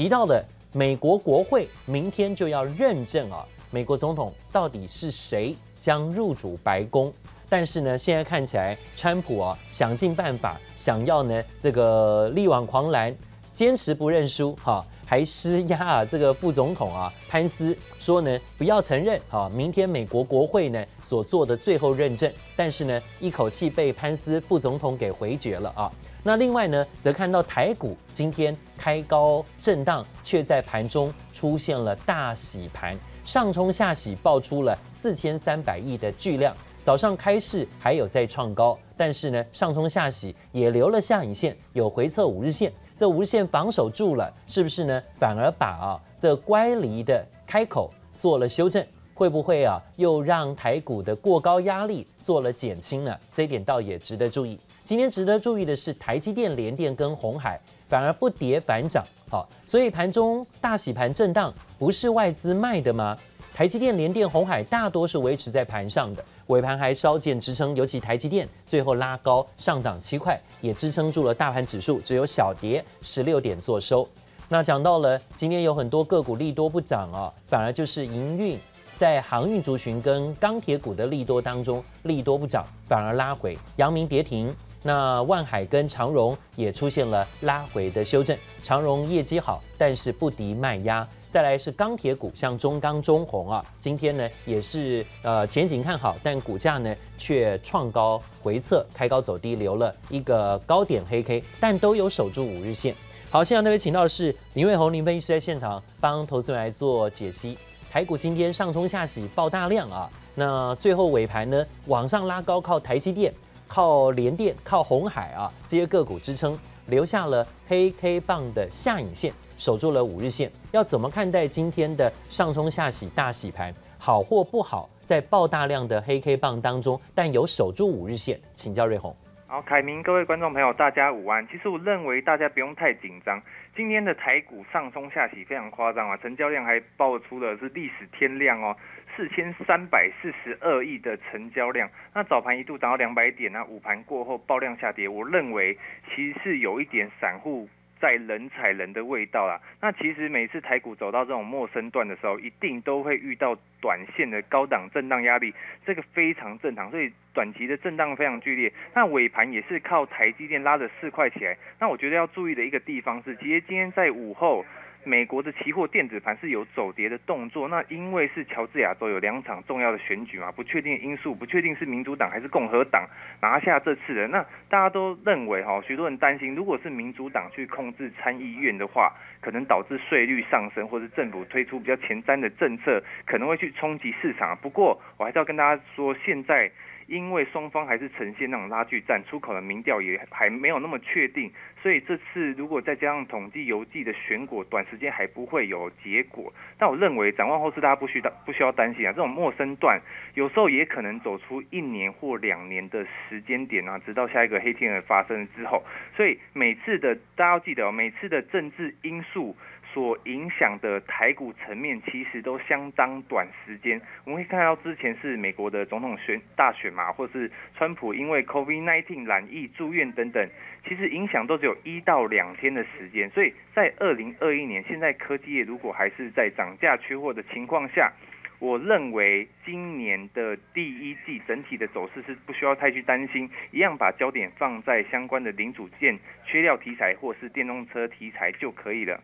提到了美国国会明天就要认证啊，美国总统到底是谁将入主白宫。但是呢，现在看起来，川普啊想尽办法想要呢这个力挽狂澜，坚持不认输哈，还施压啊这个副总统啊潘斯说呢不要承认啊，明天美国国会呢所做的最后认证，但是呢一口气被潘斯副总统给回绝了啊。那另外呢，则看到台股今天开高震荡，却在盘中出现了大洗盘，上冲下洗，爆出了四千三百亿的巨量。早上开市还有在创高，但是呢，上冲下洗也留了下影线，有回测五日线，这五日线防守住了，是不是呢？反而把啊这乖离的开口做了修正，会不会啊又让台股的过高压力做了减轻呢？这一点倒也值得注意。今天值得注意的是，台积电、联电跟红海反而不跌反涨，好，所以盘中大洗盘震荡，不是外资卖的吗？台积电、联电、红海大多是维持在盘上的。尾盘还稍见支撑，尤其台积电最后拉高上涨七块，也支撑住了大盘指数，只有小跌十六点做收。那讲到了今天有很多个股利多不涨啊，反而就是营运在航运族群跟钢铁股的利多当中，利多不涨，反而拉回。阳明跌停，那万海跟长荣也出现了拉回的修正。长荣业绩好，但是不敌卖压。再来是钢铁股，像中钢、中红啊，今天呢也是呃前景看好，但股价呢却创高回测，开高走低，留了一个高点黑 K，但都有守住五日线。好，现场那位请到的是林伟宏林分析师在现场帮投资人来做解析。台股今天上冲下洗爆大量啊，那最后尾盘呢往上拉高，靠台积电、靠联电、靠红海啊这些个股支撑，留下了黑 K 棒的下影线。守住了五日线，要怎么看待今天的上冲下洗大洗盘？好或不好？在爆大量的黑 K 棒当中，但有守住五日线，请教瑞红。好，凯明，各位观众朋友，大家午安。其实我认为大家不用太紧张，今天的台股上冲下洗非常夸张啊，成交量还爆出了是历史天量哦，四千三百四十二亿的成交量。那早盘一度涨到两百点，那午盘过后爆量下跌，我认为其实是有一点散户。在人踩人的味道啦。那其实每次台股走到这种陌生段的时候，一定都会遇到短线的高档震荡压力，这个非常正常。所以短期的震荡非常剧烈。那尾盘也是靠台积电拉着四块起来。那我觉得要注意的一个地方是，其实今天在午后。美国的期货电子盘是有走跌的动作，那因为是乔治亚州有两场重要的选举嘛，不确定因素，不确定是民主党还是共和党拿下这次的，那大家都认为哈，许多人担心，如果是民主党去控制参议院的话，可能导致税率上升，或是政府推出比较前瞻的政策，可能会去冲击市场。不过我还是要跟大家说，现在。因为双方还是呈现那种拉锯战，出口的民调也还没有那么确定，所以这次如果再加上统计邮寄的选果，短时间还不会有结果。但我认为展望后市，大家不需担不需要担心啊，这种陌生段有时候也可能走出一年或两年的时间点啊，直到下一个黑天鹅发生之后。所以每次的大家要记得哦，每次的政治因素。所影响的台股层面其实都相当短时间，我们可以看到之前是美国的总统选大选嘛，或是川普因为 COVID-19 染疫住院等等，其实影响都只有一到两天的时间。所以在二零二一年，现在科技业如果还是在涨价缺货的情况下，我认为今年的第一季整体的走势是不需要太去担心，一样把焦点放在相关的零组件缺料题材或是电动车题材就可以了。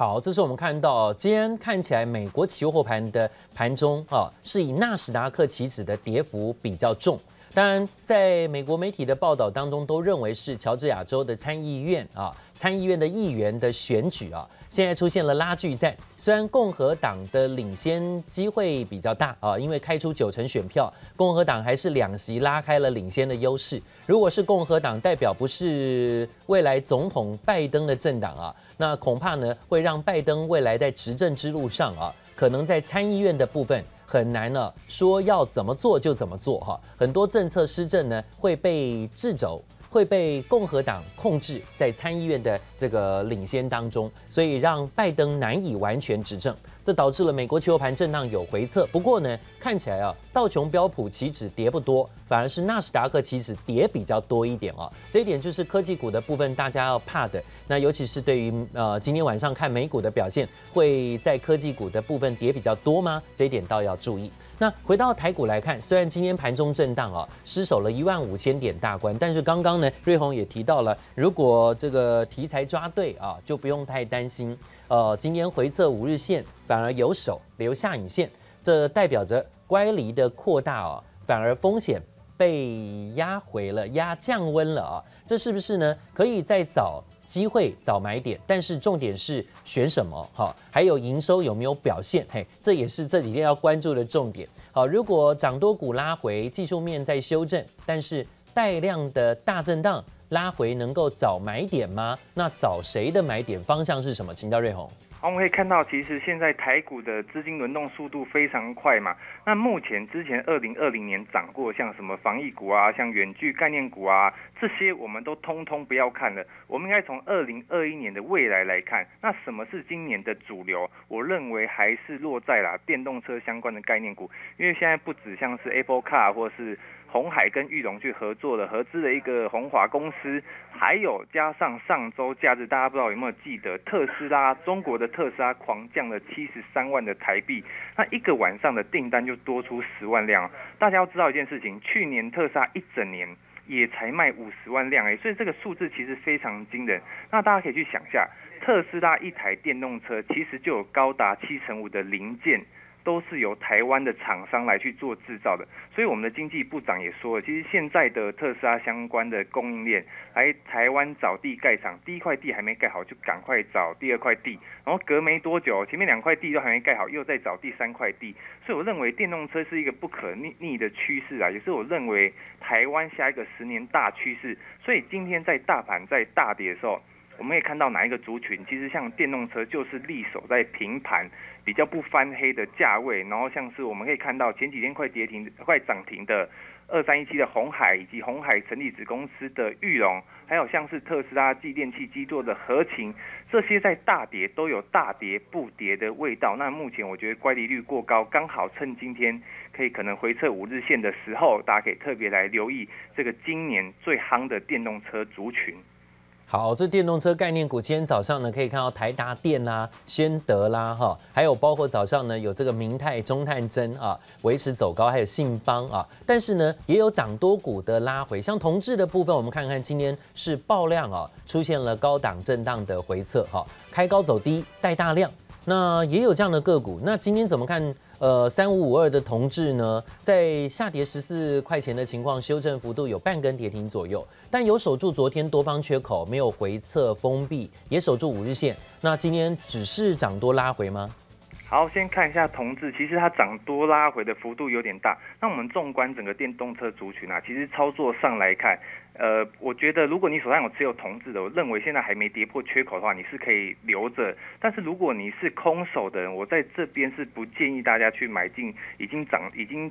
好，这是我们看到今天看起来美国期货盘的盘中啊，是以纳斯达克期指的跌幅比较重。当然，在美国媒体的报道当中，都认为是乔治亚州的参议院啊，参议院的议员的选举啊，现在出现了拉锯战。虽然共和党的领先机会比较大啊，因为开出九成选票，共和党还是两席拉开了领先的优势。如果是共和党代表不是未来总统拜登的政党啊。那恐怕呢，会让拜登未来在执政之路上啊，可能在参议院的部分很难呢，说要怎么做就怎么做哈。很多政策施政呢会被掣肘，会被共和党控制在参议院的这个领先当中，所以让拜登难以完全执政。这导致了美国期货盘震荡有回测。不过呢，看起来啊，道琼标普期指跌不多，反而是纳斯达克期指跌比较多一点啊。这一点就是科技股的部分，大家要怕的。那尤其是对于呃今天晚上看美股的表现，会在科技股的部分跌比较多吗？这一点倒要注意。那回到台股来看，虽然今天盘中震荡啊，失守了一万五千点大关，但是刚刚呢，瑞红也提到了，如果这个题材抓对啊，就不用太担心。呃，今天回测五日线反而有手留下影线，这代表着乖离的扩大啊，反而风险被压回了，压降温了啊，这是不是呢？可以再找机会找买点，但是重点是选什么？好，还有营收有没有表现？嘿，这也是这几天要关注的重点。好，如果涨多股拉回，技术面在修正，但是带量的大震荡拉回，能够找买点吗？那找谁的买点方向是什么？请教瑞鸿。好，我们可以看到，其实现在台股的资金轮动速度非常快嘛。那目前之前二零二零年涨过，像什么防疫股啊，像远距概念股啊，这些我们都通通不要看了。我们应该从二零二一年的未来来看，那什么是今年的主流？我认为还是落在了电动车相关的概念股，因为现在不止像是 Apple Car 或是。红海跟裕隆去合作的合资的一个红华公司，还有加上上周假日，大家不知道有没有记得特斯拉，中国的特斯拉狂降了七十三万的台币，那一个晚上的订单就多出十万辆。大家要知道一件事情，去年特斯拉一整年也才卖五十万辆诶，所以这个数字其实非常惊人。那大家可以去想一下，特斯拉一台电动车其实就有高达七成五的零件。都是由台湾的厂商来去做制造的，所以我们的经济部长也说了，其实现在的特斯拉相关的供应链来台湾找地盖厂，第一块地还没盖好就赶快找第二块地，然后隔没多久，前面两块地都还没盖好，又在找第三块地，所以我认为电动车是一个不可逆逆的趋势啊，也是我认为台湾下一个十年大趋势。所以今天在大盘在大跌的时候，我们可以看到哪一个族群，其实像电动车就是力守在平盘。比较不翻黑的价位，然后像是我们可以看到前几天快跌停、快涨停的二三一七的红海，以及红海成立子公司的裕隆，还有像是特斯拉继电器基座的合情，这些在大跌都有大跌不跌的味道。那目前我觉得乖离率过高，刚好趁今天可以可能回测五日线的时候，大家可以特别来留意这个今年最夯的电动车族群。好，这电动车概念股，今天早上呢可以看到台达电啦、宣德啦，哈，还有包括早上呢有这个明泰、中探针啊维持走高，还有信邦啊，但是呢也有涨多股的拉回，像同质的部分，我们看看今天是爆量啊，出现了高档震荡的回撤，哈，开高走低带大量，那也有这样的个股，那今天怎么看？呃，三五五二的同志呢，在下跌十四块钱的情况，修正幅度有半根跌停左右，但有守住昨天多方缺口，没有回撤封闭，也守住五日线。那今天只是涨多拉回吗？好，先看一下同志，其实它涨多拉回的幅度有点大。那我们纵观整个电动车族群啊，其实操作上来看，呃，我觉得如果你手上有持有同志的，我认为现在还没跌破缺口的话，你是可以留着。但是如果你是空手的人，我在这边是不建议大家去买进已经涨已经。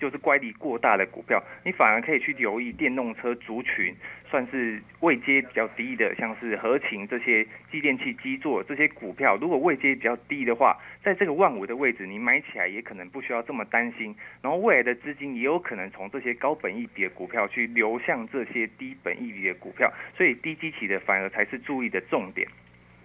就是乖离过大的股票，你反而可以去留意电动车族群，算是位阶比较低的，像是合情这些继电器基座这些股票，如果位阶比较低的话，在这个万五的位置，你买起来也可能不需要这么担心。然后未来的资金也有可能从这些高本益比的股票去流向这些低本益比的股票，所以低基期的反而才是注意的重点。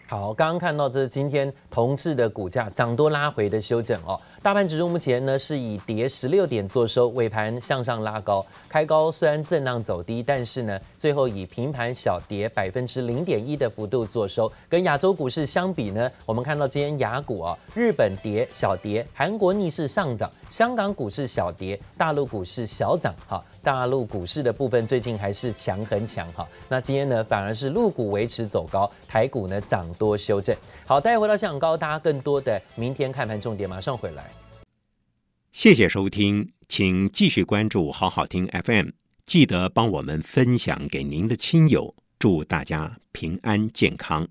好，刚刚看到这是今天同致的股价涨多拉回的修正哦。大盘指数目前呢是以跌十六点做收，尾盘向上拉高，开高虽然震荡走低，但是呢最后以平盘小跌百分之零点一的幅度做收。跟亚洲股市相比呢，我们看到今天亚股啊，日本跌小跌，韩国逆势上涨，香港股市小跌，大陆股市小涨。哈。大陆股市的部分最近还是强很强哈，那今天呢反而是陆股维持走高，台股呢涨多修正。好，待会回到香港高，大家更多的明天看盘重点马上回来。谢谢收听，请继续关注好好听 FM，记得帮我们分享给您的亲友，祝大家平安健康。